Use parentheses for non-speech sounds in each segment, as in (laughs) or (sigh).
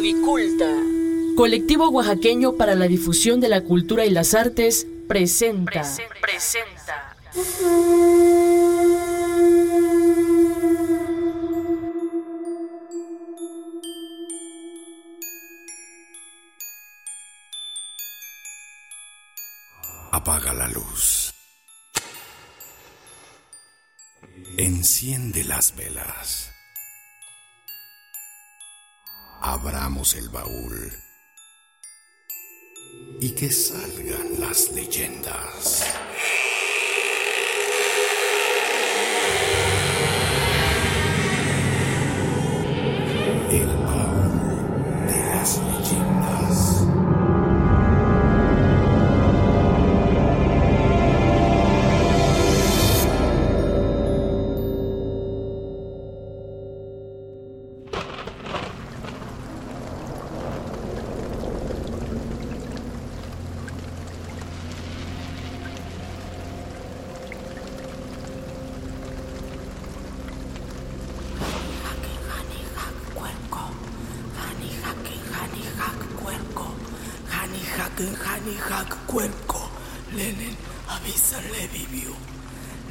Codiculta. Colectivo oaxaqueño para la difusión de la cultura y las artes presenta. presenta. Apaga la luz. Enciende las velas. Abramos el baúl. Y que salgan las leyendas.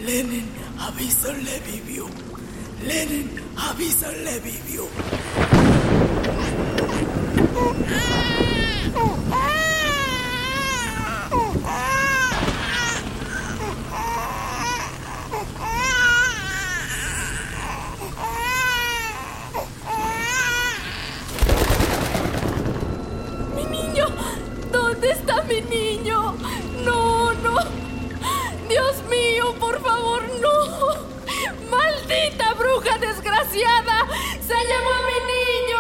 Lenin, Avison le vivió. Lenin, Avison le vivió. Se llevó a mi niño.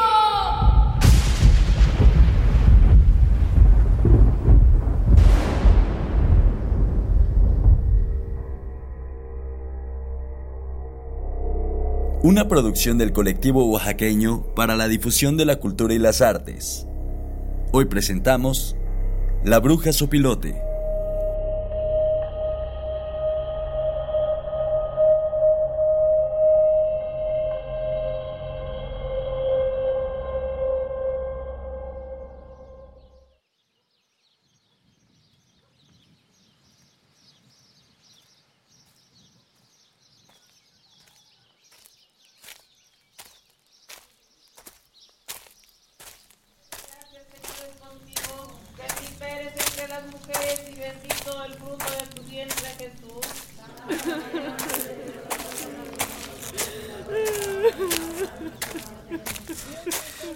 Una producción del colectivo oaxaqueño para la difusión de la cultura y las artes. Hoy presentamos La Bruja Sopilote.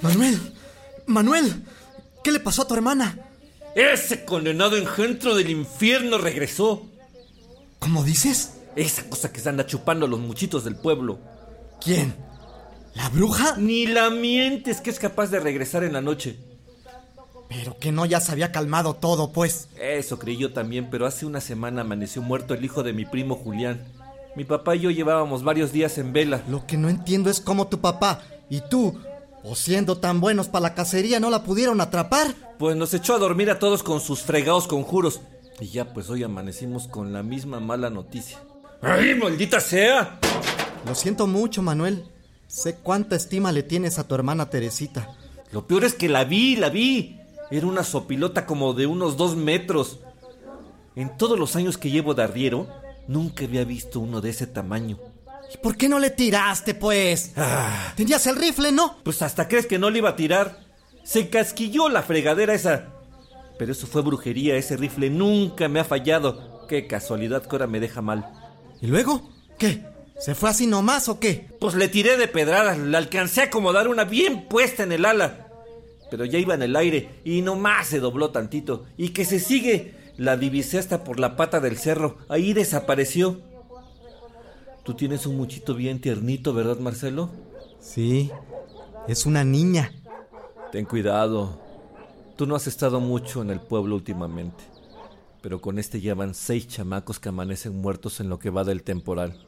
Manuel, Manuel, ¿qué le pasó a tu hermana? Ese condenado engendro del infierno regresó. ¿Cómo dices? Esa cosa que se anda chupando a los muchitos del pueblo. ¿Quién? ¿La bruja? Ni la mientes que es capaz de regresar en la noche. Pero que no ya se había calmado todo, pues. Eso creí yo también, pero hace una semana amaneció muerto el hijo de mi primo Julián. Mi papá y yo llevábamos varios días en vela. Lo que no entiendo es cómo tu papá y tú, o siendo tan buenos para la cacería, no la pudieron atrapar. Pues nos echó a dormir a todos con sus fregados conjuros. Y ya pues hoy amanecimos con la misma mala noticia. ¡Ay, maldita sea! Lo siento mucho, Manuel. Sé cuánta estima le tienes a tu hermana Teresita. Lo peor es que la vi, la vi. Era una sopilota como de unos dos metros. En todos los años que llevo de arriero, nunca había visto uno de ese tamaño. ¿Y por qué no le tiraste, pues? Ah, Tenías el rifle, ¿no? pues hasta crees que no le iba a tirar. Se casquilló la fregadera esa. Pero eso fue brujería, ese rifle nunca me ha fallado. Qué casualidad que ahora me deja mal. ¿Y luego? ¿Qué? ¿Se fue así nomás o qué? Pues le tiré de pedradas, le alcancé a acomodar una bien puesta en el ala. Pero ya iba en el aire y nomás se dobló tantito. Y que se sigue. La divisé hasta por la pata del cerro. Ahí desapareció. Tú tienes un muchito bien tiernito, ¿verdad, Marcelo? Sí, es una niña. Ten cuidado. Tú no has estado mucho en el pueblo últimamente. Pero con este ya van seis chamacos que amanecen muertos en lo que va del temporal.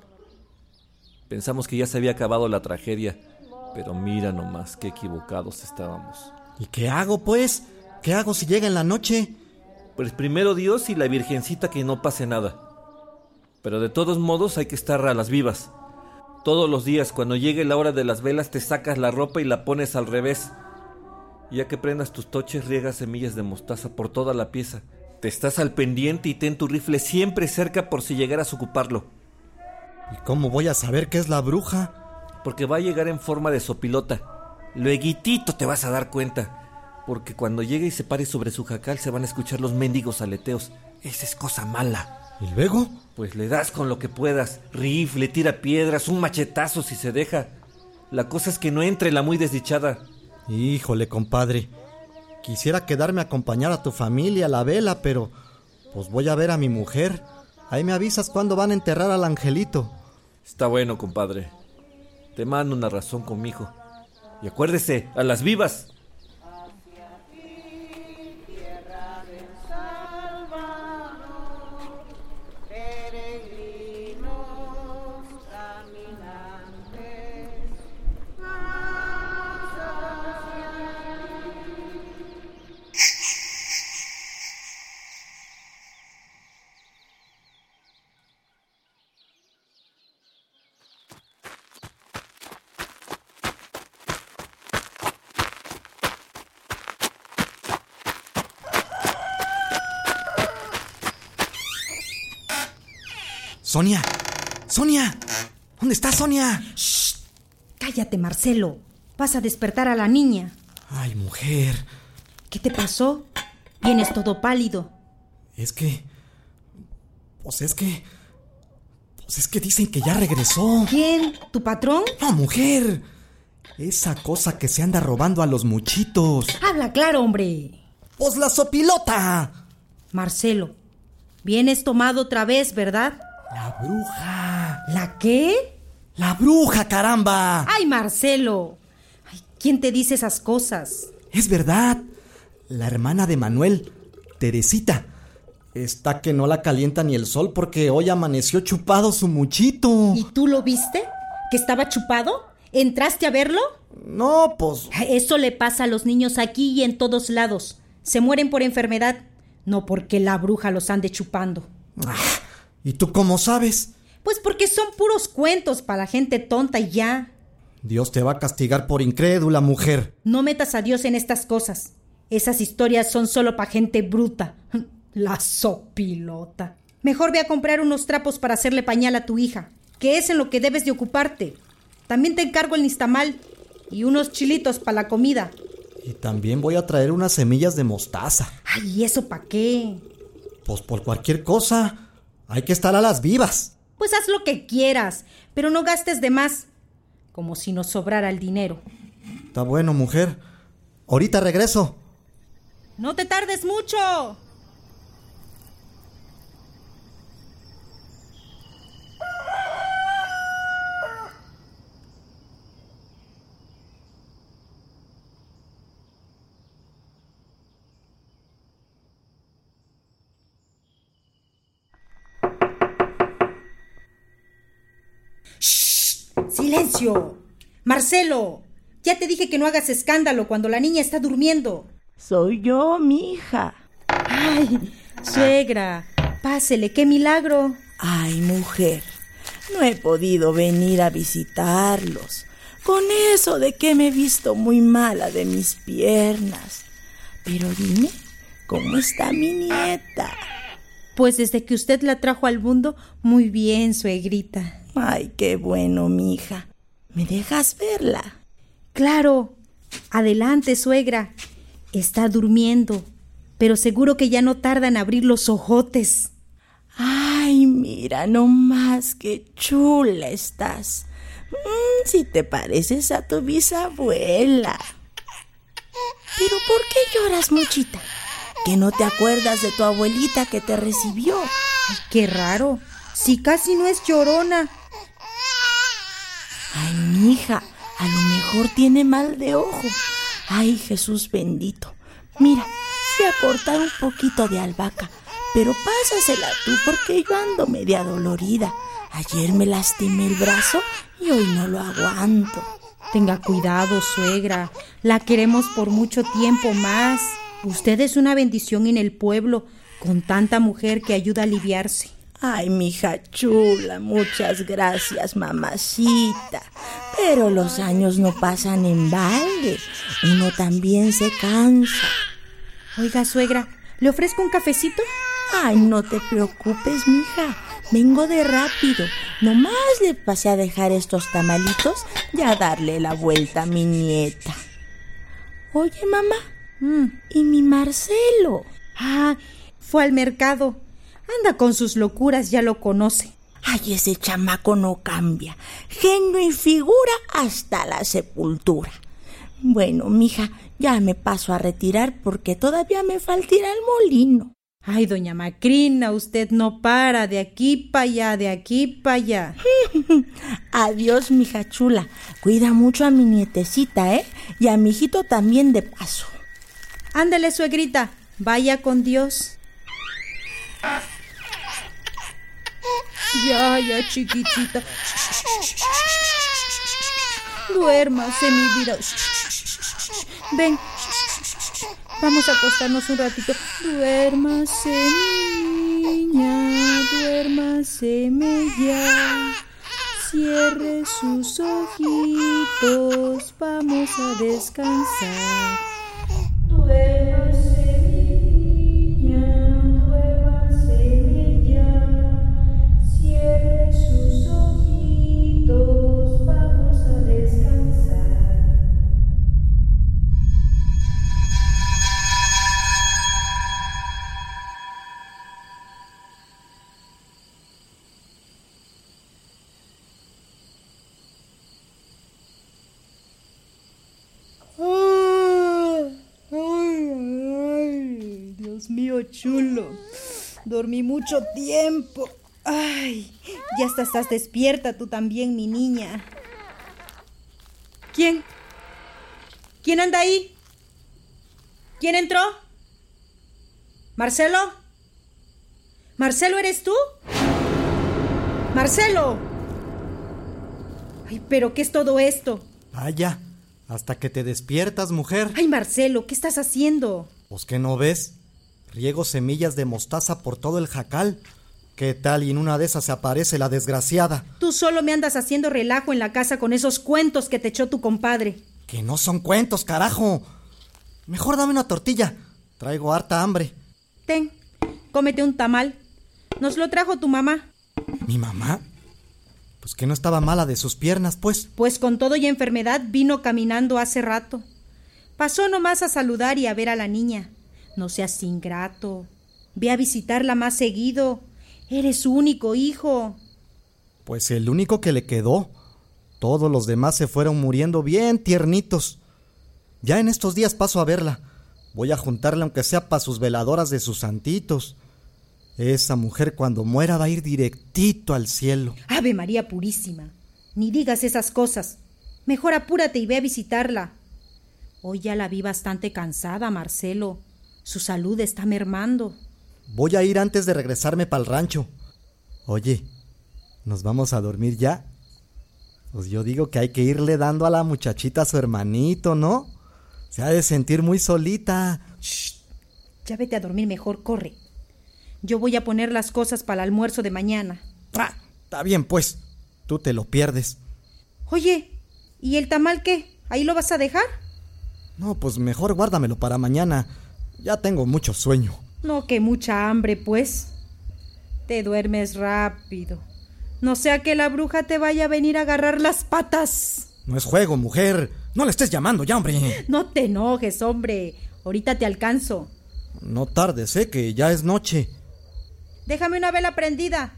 Pensamos que ya se había acabado la tragedia. Pero mira nomás qué equivocados estábamos. ¿Y qué hago, pues? ¿Qué hago si llega en la noche? Pues primero Dios y la Virgencita que no pase nada. Pero de todos modos hay que estar a las vivas. Todos los días cuando llegue la hora de las velas te sacas la ropa y la pones al revés. Ya que prendas tus toches, riega semillas de mostaza por toda la pieza. Te estás al pendiente y ten tu rifle siempre cerca por si llegaras a ocuparlo. ¿Y cómo voy a saber qué es la bruja? Porque va a llegar en forma de sopilota. Lueguitito te vas a dar cuenta. Porque cuando llegue y se pare sobre su jacal se van a escuchar los mendigos aleteos. Esa es cosa mala. ¿Y luego? Pues le das con lo que puedas. Rifle, tira piedras, un machetazo si se deja. La cosa es que no entre la muy desdichada. Híjole, compadre. Quisiera quedarme a acompañar a tu familia a la vela, pero pues voy a ver a mi mujer. Ahí me avisas cuándo van a enterrar al angelito. Está bueno, compadre. Te mando una razón conmigo. Y acuérdese, a las vivas. Sonia, Sonia, ¿dónde está Sonia? Cállate, Marcelo. Vas a despertar a la niña. Ay, mujer, ¿Qué te pasó? Vienes todo pálido. es que... Pues es que... Pues es que dicen que ya regresó. ¿Quién? ¿Tu patrón? No, mujer. Esa cosa que se anda robando a los muchitos. Habla claro, hombre. Pues la sopilota. Marcelo, vienes tomado otra vez, ¿verdad? La bruja. ¿La qué? La bruja, caramba. Ay, Marcelo. Ay, ¿Quién te dice esas cosas? Es verdad. La hermana de Manuel, Teresita. Está que no la calienta ni el sol porque hoy amaneció chupado su muchito. ¿Y tú lo viste? ¿Que estaba chupado? ¿Entraste a verlo? No, pues... Eso le pasa a los niños aquí y en todos lados. Se mueren por enfermedad, no porque la bruja los ande chupando. ah, ¿Y tú cómo sabes? Pues porque son puros cuentos para la gente tonta y ya. Dios te va a castigar por incrédula, mujer. No metas a Dios en estas cosas. Esas historias son solo para gente bruta. (laughs) La sopilota. Mejor ve a comprar unos trapos para hacerle pañal a tu hija, que es en lo que debes de ocuparte. También te encargo el nistamal y unos chilitos para la comida. Y también voy a traer unas semillas de mostaza. Ay, ¿y eso para qué? Pues por cualquier cosa. Hay que estar a las vivas. Pues haz lo que quieras, pero no gastes de más. Como si nos sobrara el dinero. Está bueno, mujer. Ahorita regreso. No te tardes mucho. ¡Silencio! Marcelo, ya te dije que no hagas escándalo cuando la niña está durmiendo. Soy yo, mi hija. Ay, suegra, pásele, qué milagro. Ay, mujer, no he podido venir a visitarlos. Con eso de que me he visto muy mala de mis piernas. Pero dime, ¿cómo está mi nieta? Pues desde que usted la trajo al mundo, muy bien, suegrita. Ay, qué bueno, mi hija. ¿Me dejas verla? Claro. Adelante, suegra. Está durmiendo, pero seguro que ya no tarda en abrir los ojotes. Ay, mira nomás qué chula estás. Mm, si te pareces a tu bisabuela. Pero ¿por qué lloras, muchita? ¿Que no te acuerdas de tu abuelita que te recibió? Ay, qué raro. Si casi no es llorona. Mi hija, a lo mejor tiene mal de ojo. Ay, Jesús bendito. Mira, fui a cortar un poquito de albahaca, pero pásasela tú porque yo ando media dolorida. Ayer me lastimé el brazo y hoy no lo aguanto. Tenga cuidado, suegra. La queremos por mucho tiempo más. Usted es una bendición en el pueblo, con tanta mujer que ayuda a aliviarse. Ay, mija chula, muchas gracias, mamacita. Pero los años no pasan en balde. Uno también se cansa. Oiga, suegra, ¿le ofrezco un cafecito? Ay, no te preocupes, mija. Vengo de rápido. Nomás le pasé a dejar estos tamalitos y a darle la vuelta a mi nieta. Oye, mamá. ¿Y mi Marcelo? Ah, fue al mercado. Anda con sus locuras, ya lo conoce. Ay, ese chamaco no cambia. Genio y figura hasta la sepultura. Bueno, mija, ya me paso a retirar porque todavía me falta ir al molino. Ay, doña Macrina, usted no para de aquí para allá, de aquí para allá. (laughs) Adiós, mija chula. Cuida mucho a mi nietecita, ¿eh? Y a mi hijito también de paso. Ándale, suegrita, vaya con Dios. Ya, ya, chiquitita. Duérmase, mi vida. Ven, vamos a acostarnos un ratito. Duérmase, niña, duérmaseme ya. Cierre sus ojitos, vamos a descansar. Chulo. Dormí mucho tiempo. Ay, ya hasta estás despierta tú también, mi niña. ¿Quién? ¿Quién anda ahí? ¿Quién entró? ¿Marcelo? ¿Marcelo eres tú? ¡Marcelo! Ay, pero ¿qué es todo esto? Vaya, hasta que te despiertas, mujer. Ay, Marcelo, ¿qué estás haciendo? Pues que no ves. Riego semillas de mostaza por todo el jacal. ¿Qué tal y en una de esas se aparece la desgraciada? Tú solo me andas haciendo relajo en la casa con esos cuentos que te echó tu compadre. Que no son cuentos, carajo. Mejor dame una tortilla. Traigo harta hambre. Ten, cómete un tamal. Nos lo trajo tu mamá. ¿Mi mamá? Pues que no estaba mala de sus piernas, pues. Pues con todo y enfermedad vino caminando hace rato. Pasó nomás a saludar y a ver a la niña. No seas ingrato. Ve a visitarla más seguido. Eres su único hijo. Pues el único que le quedó. Todos los demás se fueron muriendo bien tiernitos. Ya en estos días paso a verla. Voy a juntarle aunque sea para sus veladoras de sus santitos. Esa mujer cuando muera va a ir directito al cielo. Ave María Purísima. Ni digas esas cosas. Mejor apúrate y ve a visitarla. Hoy ya la vi bastante cansada, Marcelo. Su salud está mermando. Voy a ir antes de regresarme para el rancho. Oye, ¿nos vamos a dormir ya? Pues yo digo que hay que irle dando a la muchachita a su hermanito, ¿no? Se ha de sentir muy solita. Ya vete a dormir mejor, corre. Yo voy a poner las cosas para el almuerzo de mañana. Ah, está bien, pues. Tú te lo pierdes. Oye, ¿y el tamal qué? ¿Ahí lo vas a dejar? No, pues mejor guárdamelo para mañana. Ya tengo mucho sueño. No, que mucha hambre, pues. Te duermes rápido. No sea que la bruja te vaya a venir a agarrar las patas. No es juego, mujer. No le estés llamando ya, hombre. No te enojes, hombre. Ahorita te alcanzo. No tardes, eh, que ya es noche. Déjame una vela prendida.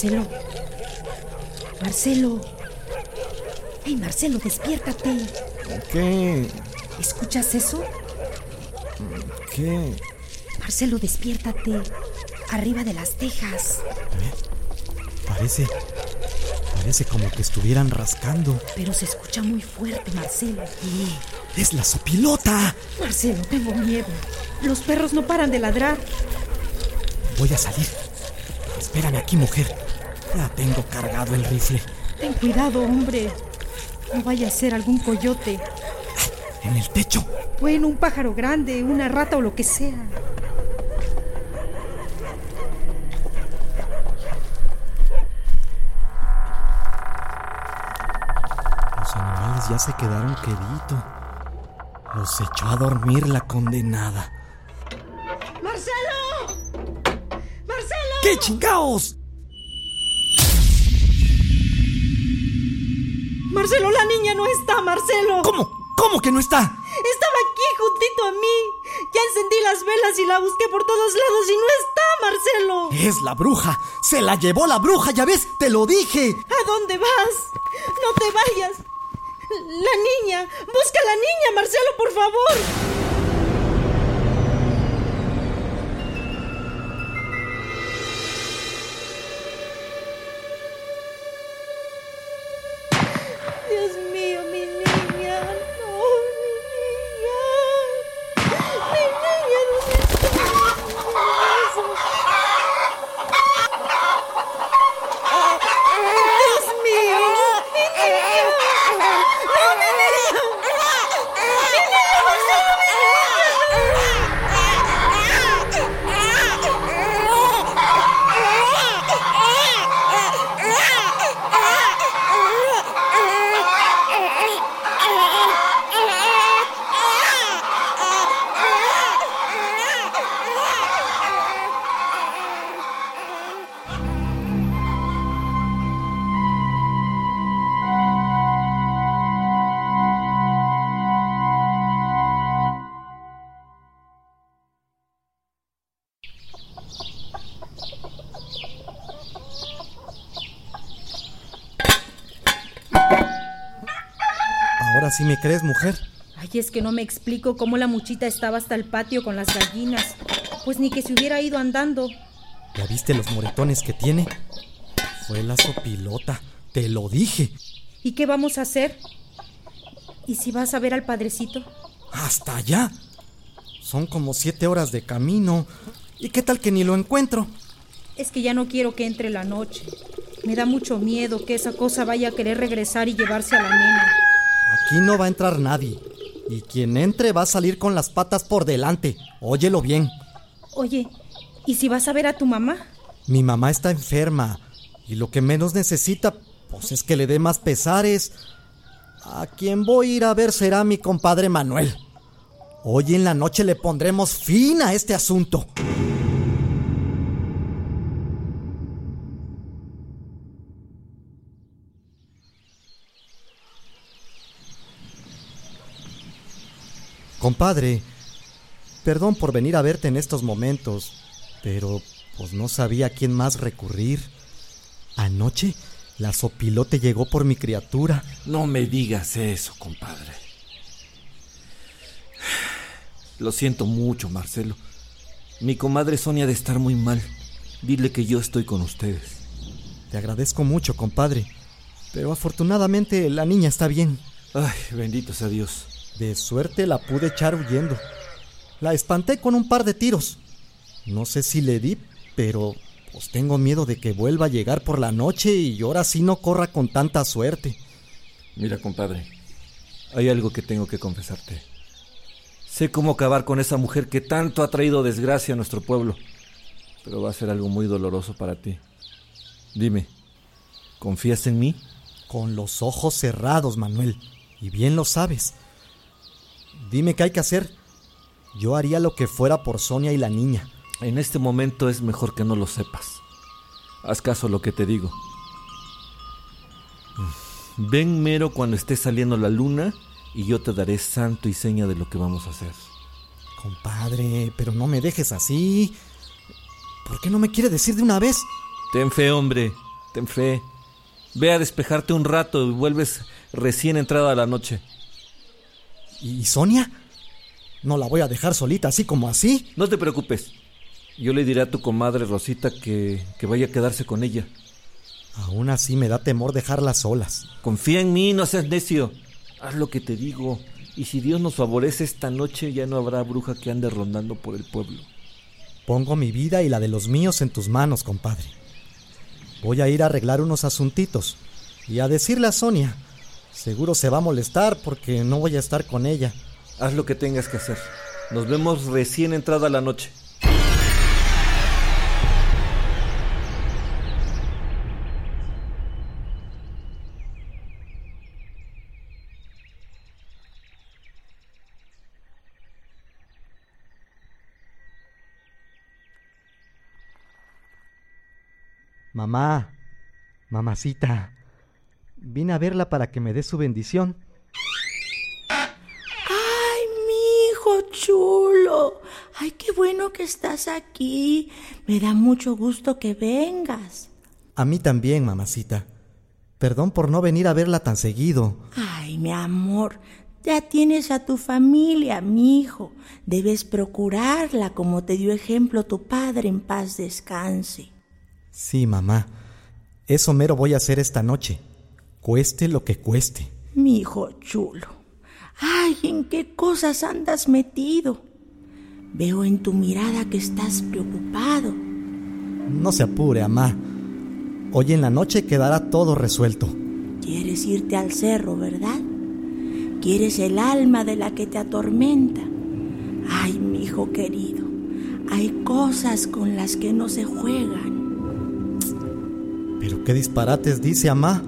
Marcelo. Marcelo. Ay, Marcelo, despiértate. ¿Qué? ¿Escuchas eso? ¿Qué? Marcelo, despiértate. Arriba de las tejas. Parece. Parece como que estuvieran rascando. Pero se escucha muy fuerte, Marcelo. ¡Es la sopilota! Marcelo, tengo miedo. Los perros no paran de ladrar. Voy a salir. Espérame aquí, mujer. Ya tengo cargado el rifle. Ten cuidado, hombre. No vaya a ser algún coyote. En el techo. Bueno, un pájaro grande, una rata o lo que sea. Los animales ya se quedaron quedito. Los echó a dormir la condenada. ¡Marcelo! ¡Marcelo! ¿Qué chingaos? Marcelo, la niña no está, Marcelo. ¿Cómo? ¿Cómo que no está? Estaba aquí juntito a mí. Ya encendí las velas y la busqué por todos lados y no está, Marcelo. Es la bruja. Se la llevó la bruja, ya ves, te lo dije. ¿A dónde vas? No te vayas. La niña. Busca a la niña, Marcelo, por favor. Sí me crees, mujer. Ay, es que no me explico cómo la muchita estaba hasta el patio con las gallinas. Pues ni que se hubiera ido andando. ¿Ya viste los moretones que tiene? Fue la sopilota. Te lo dije. ¿Y qué vamos a hacer? ¿Y si vas a ver al padrecito? Hasta allá. Son como siete horas de camino. ¿Y qué tal que ni lo encuentro? Es que ya no quiero que entre la noche. Me da mucho miedo que esa cosa vaya a querer regresar y llevarse a la nena. Aquí no va a entrar nadie. Y quien entre va a salir con las patas por delante. Óyelo bien. Oye, ¿y si vas a ver a tu mamá? Mi mamá está enferma. Y lo que menos necesita, pues es que le dé más pesares. A quien voy a ir a ver será mi compadre Manuel. Hoy en la noche le pondremos fin a este asunto. Compadre, perdón por venir a verte en estos momentos, pero pues no sabía a quién más recurrir. Anoche la sopilote llegó por mi criatura. No me digas eso, compadre. Lo siento mucho, Marcelo. Mi comadre Sonia ha de estar muy mal. Dile que yo estoy con ustedes. Te agradezco mucho, compadre. Pero afortunadamente la niña está bien. Ay, bendito sea Dios. De suerte la pude echar huyendo. La espanté con un par de tiros. No sé si le di, pero pues tengo miedo de que vuelva a llegar por la noche y ahora sí no corra con tanta suerte. Mira, compadre, hay algo que tengo que confesarte. Sé cómo acabar con esa mujer que tanto ha traído desgracia a nuestro pueblo, pero va a ser algo muy doloroso para ti. Dime, ¿confías en mí? Con los ojos cerrados, Manuel, y bien lo sabes. Dime qué hay que hacer. Yo haría lo que fuera por Sonia y la niña. En este momento es mejor que no lo sepas. Haz caso a lo que te digo. Ven mero cuando esté saliendo la luna y yo te daré santo y seña de lo que vamos a hacer. Compadre, pero no me dejes así. ¿Por qué no me quiere decir de una vez? Ten fe, hombre, ten fe. Ve a despejarte un rato y vuelves recién entrada la noche. ¿Y Sonia? No la voy a dejar solita así como así. No te preocupes. Yo le diré a tu comadre Rosita que, que vaya a quedarse con ella. Aún así me da temor dejarlas solas. Confía en mí, no seas necio. Haz lo que te digo. Y si Dios nos favorece esta noche, ya no habrá bruja que ande rondando por el pueblo. Pongo mi vida y la de los míos en tus manos, compadre. Voy a ir a arreglar unos asuntitos y a decirle a Sonia. Seguro se va a molestar porque no voy a estar con ella. Haz lo que tengas que hacer. Nos vemos recién entrada la noche. Mamá, mamacita, vine a verla para que me dé su bendición. ¡Ay, mi hijo chulo! ¡Ay, qué bueno que estás aquí! Me da mucho gusto que vengas. A mí también, mamacita. Perdón por no venir a verla tan seguido. Ay, mi amor, ya tienes a tu familia, mi hijo. Debes procurarla como te dio ejemplo tu padre en paz descanse. Sí, mamá. Eso mero voy a hacer esta noche. Cueste lo que cueste. Mi hijo chulo. Ay, ¿en qué cosas andas metido? Veo en tu mirada que estás preocupado. No se apure, mamá. Hoy en la noche quedará todo resuelto. Quieres irte al cerro, ¿verdad? Quieres el alma de la que te atormenta. Ay, mi hijo querido, hay cosas con las que no se juegan. ¿Pero qué disparates dice, mamá?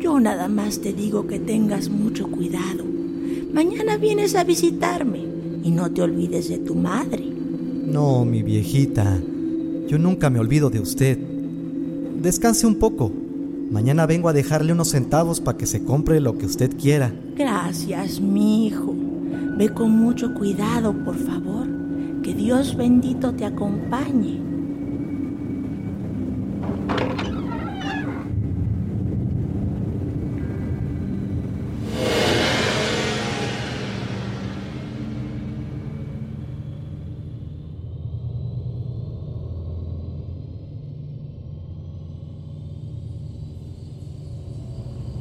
Yo nada más te digo que tengas mucho cuidado. Mañana vienes a visitarme y no te olvides de tu madre. No, mi viejita. Yo nunca me olvido de usted. Descanse un poco. Mañana vengo a dejarle unos centavos para que se compre lo que usted quiera. Gracias, mi hijo. Ve con mucho cuidado, por favor. Que Dios bendito te acompañe.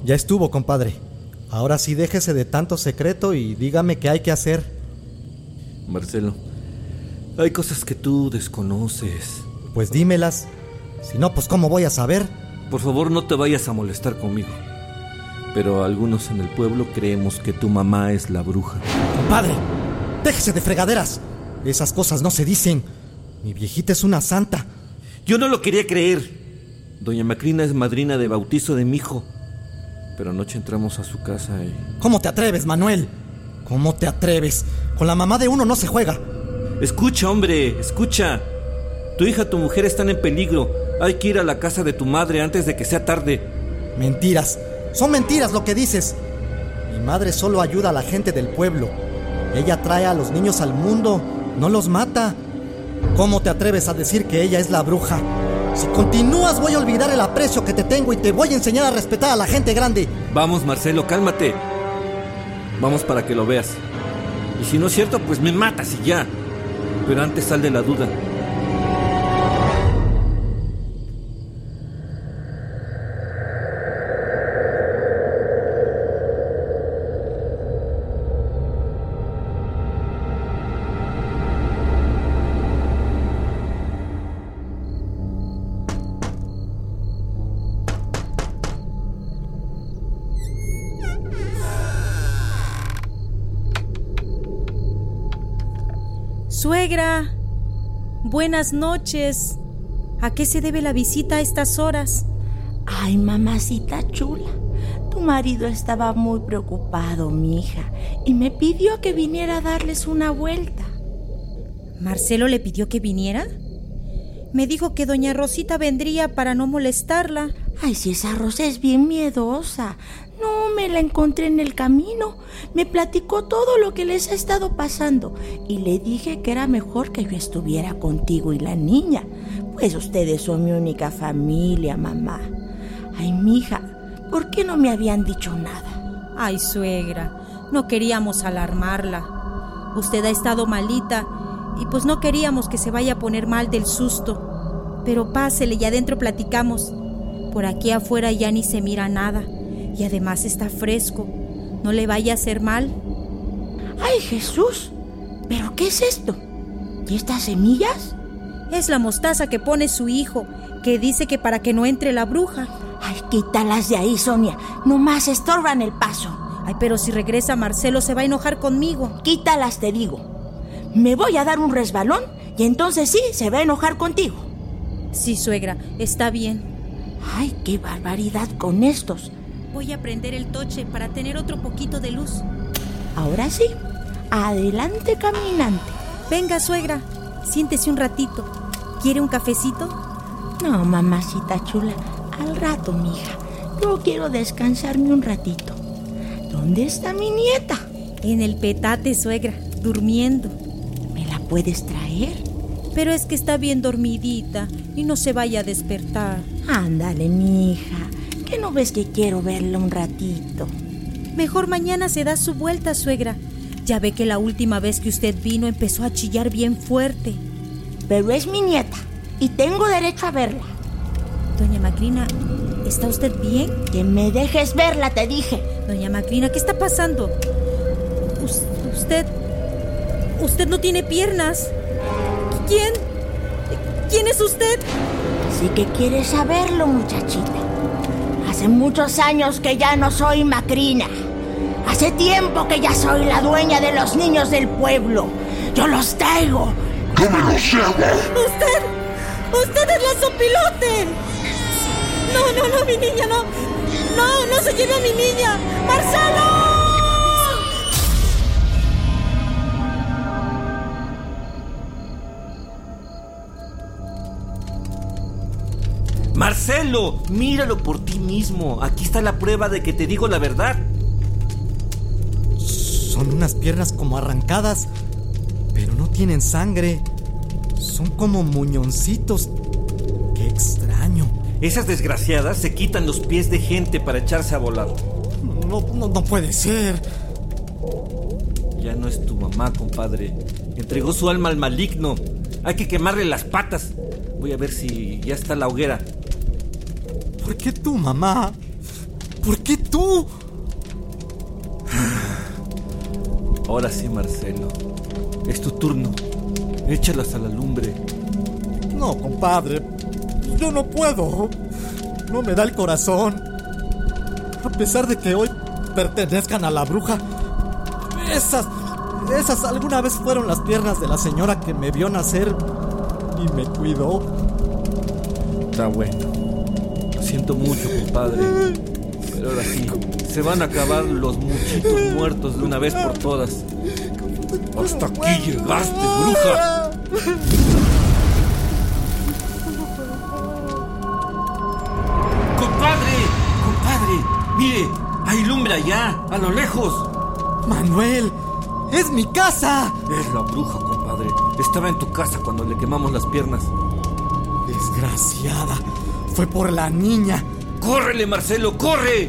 Ya estuvo, compadre. Ahora sí déjese de tanto secreto y dígame qué hay que hacer. Marcelo, hay cosas que tú desconoces. Pues dímelas. Si no, pues ¿cómo voy a saber? Por favor, no te vayas a molestar conmigo. Pero algunos en el pueblo creemos que tu mamá es la bruja. Compadre, déjese de fregaderas. Esas cosas no se dicen. Mi viejita es una santa. Yo no lo quería creer. Doña Macrina es madrina de bautizo de mi hijo. Pero anoche entramos a su casa y... ¿Cómo te atreves, Manuel? ¿Cómo te atreves? Con la mamá de uno no se juega. Escucha, hombre, escucha. Tu hija, tu mujer están en peligro. Hay que ir a la casa de tu madre antes de que sea tarde. Mentiras. Son mentiras lo que dices. Mi madre solo ayuda a la gente del pueblo. Ella trae a los niños al mundo, no los mata. ¿Cómo te atreves a decir que ella es la bruja? Si continúas voy a olvidar el aprecio que te tengo y te voy a enseñar a respetar a la gente grande. Vamos, Marcelo, cálmate. Vamos para que lo veas. Y si no es cierto, pues me matas y ya. Pero antes sal de la duda. Buenas noches. ¿A qué se debe la visita a estas horas? Ay, mamacita chula. Tu marido estaba muy preocupado, mi hija, y me pidió que viniera a darles una vuelta. ¿Marcelo le pidió que viniera? Me dijo que doña Rosita vendría para no molestarla. Ay, si esa Rosa es bien miedosa. No, me la encontré en el camino. Me platicó todo lo que les ha estado pasando y le dije que era mejor que yo estuviera contigo y la niña, pues ustedes son mi única familia, mamá. Ay, mija, ¿por qué no me habían dicho nada? Ay, suegra, no queríamos alarmarla. Usted ha estado malita y pues no queríamos que se vaya a poner mal del susto. Pero pásele y adentro platicamos. Por aquí afuera ya ni se mira nada y además está fresco. No le vaya a hacer mal. ¡Ay, Jesús! ¿Pero qué es esto? ¿Y estas semillas? Es la mostaza que pone su hijo. que dice que para que no entre la bruja. Ay, quítalas de ahí, Sonia. Nomás estorban el paso. Ay, pero si regresa Marcelo se va a enojar conmigo. Quítalas, te digo. Me voy a dar un resbalón y entonces sí se va a enojar contigo. Sí, suegra, está bien. Ay, qué barbaridad con estos. Voy a prender el toche para tener otro poquito de luz. Ahora sí, adelante caminante. Venga, suegra, siéntese un ratito. ¿Quiere un cafecito? No, mamacita chula, al rato, mija. Yo quiero descansarme un ratito. ¿Dónde está mi nieta? En el petate, suegra, durmiendo. ¿Me la puedes traer? Pero es que está bien dormidita y no se vaya a despertar. Ándale, mija. ¿Qué no ves que quiero verla un ratito? Mejor mañana se da su vuelta, suegra. Ya ve que la última vez que usted vino empezó a chillar bien fuerte. Pero es mi nieta y tengo derecho a verla. Doña Macrina, ¿está usted bien? Que me dejes verla, te dije. Doña Macrina, ¿qué está pasando? Us- usted... Usted no tiene piernas. ¿Quién? ¿Quién es usted? Sí que quieres saberlo, muchachita. Hace muchos años que ya no soy Macrina. Hace tiempo que ya soy la dueña de los niños del pueblo. Yo los traigo. ¡Usted! ¡Usted es la sopilote! No, no, no, mi niña, no. No, no se lleve a mi niña. ¡Marcelo! Marcelo, míralo por ti mismo. Aquí está la prueba de que te digo la verdad. Son unas piernas como arrancadas, pero no tienen sangre. Son como muñoncitos. Qué extraño. Esas desgraciadas se quitan los pies de gente para echarse a volar. No, no, no puede ser. Ya no es tu mamá, compadre. Entregó su alma al maligno. Hay que quemarle las patas. Voy a ver si ya está la hoguera. ¿Por qué tú, mamá? ¿Por qué tú? Ahora sí, Marcelo. Es tu turno. Échalas a la lumbre. No, compadre. Yo no puedo. No me da el corazón. A pesar de que hoy pertenezcan a la bruja, esas, esas alguna vez fueron las piernas de la señora que me vio nacer y me cuidó. Está bueno. Siento mucho, compadre. Pero ahora sí, se van a acabar los muchitos muertos de una vez por todas. Hasta aquí llegaste, bruja. ¡Compadre! ¡Compadre! ¡Mire! ¡Hay lumbre allá! ¡A lo lejos! Manuel, es mi casa. Es la bruja, compadre. Estaba en tu casa cuando le quemamos las piernas. Desgraciada. Fue por la niña. ¡Córrele, Marcelo! ¡Corre!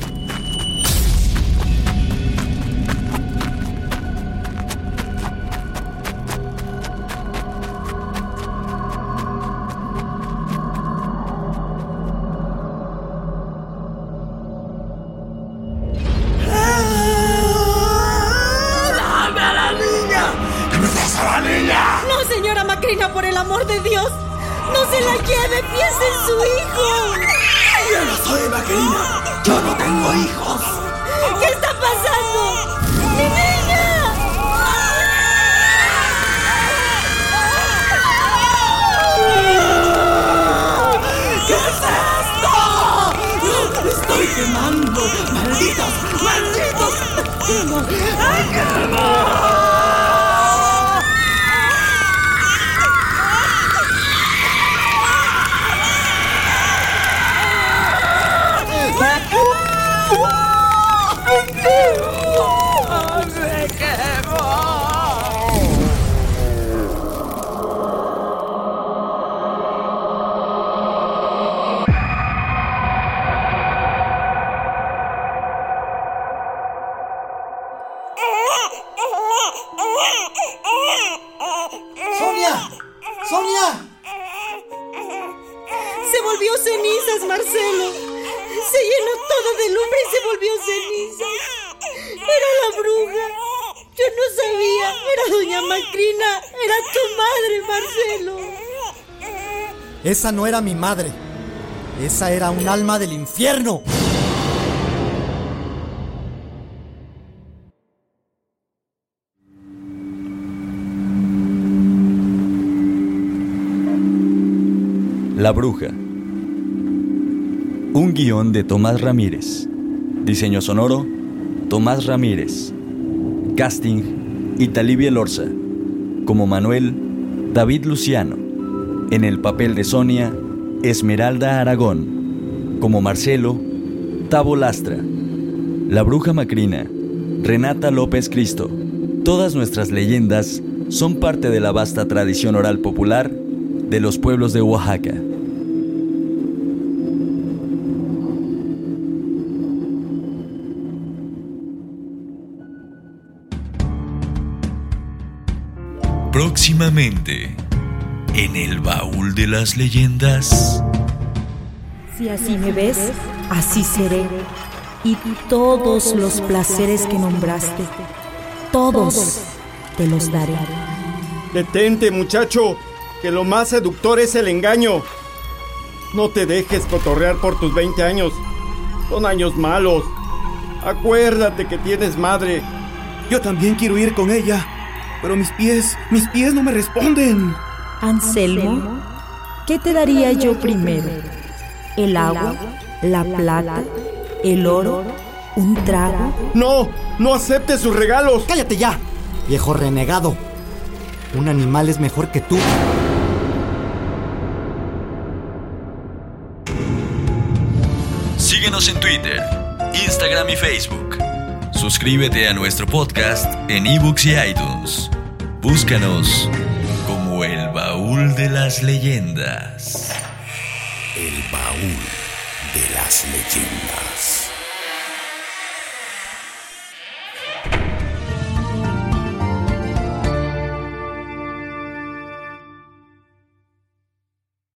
No era mi madre. Esa era un alma del infierno. La Bruja. Un guion de Tomás Ramírez. Diseño sonoro, Tomás Ramírez. Casting, Italibia Lorza. Como Manuel, David Luciano. En el papel de Sonia, Esmeralda Aragón. Como Marcelo, Tavo Lastra. La Bruja Macrina, Renata López Cristo. Todas nuestras leyendas son parte de la vasta tradición oral popular de los pueblos de Oaxaca. Próximamente, en el baúl de las leyendas. Si así me ves, así seré. Y todos los placeres que nombraste, todos te los daré. Detente, muchacho, que lo más seductor es el engaño. No te dejes cotorrear por tus 20 años. Son años malos. Acuérdate que tienes madre. Yo también quiero ir con ella. Pero mis pies, mis pies no me responden. Anselmo, ¿qué te daría yo primero? ¿El agua? ¿La plata? ¿El oro? ¿Un trago? No, no aceptes sus regalos. Cállate ya, viejo renegado. Un animal es mejor que tú. Síguenos en Twitter, Instagram y Facebook. Suscríbete a nuestro podcast en ebooks y iTunes. Búscanos baúl de las leyendas. El baúl de las leyendas.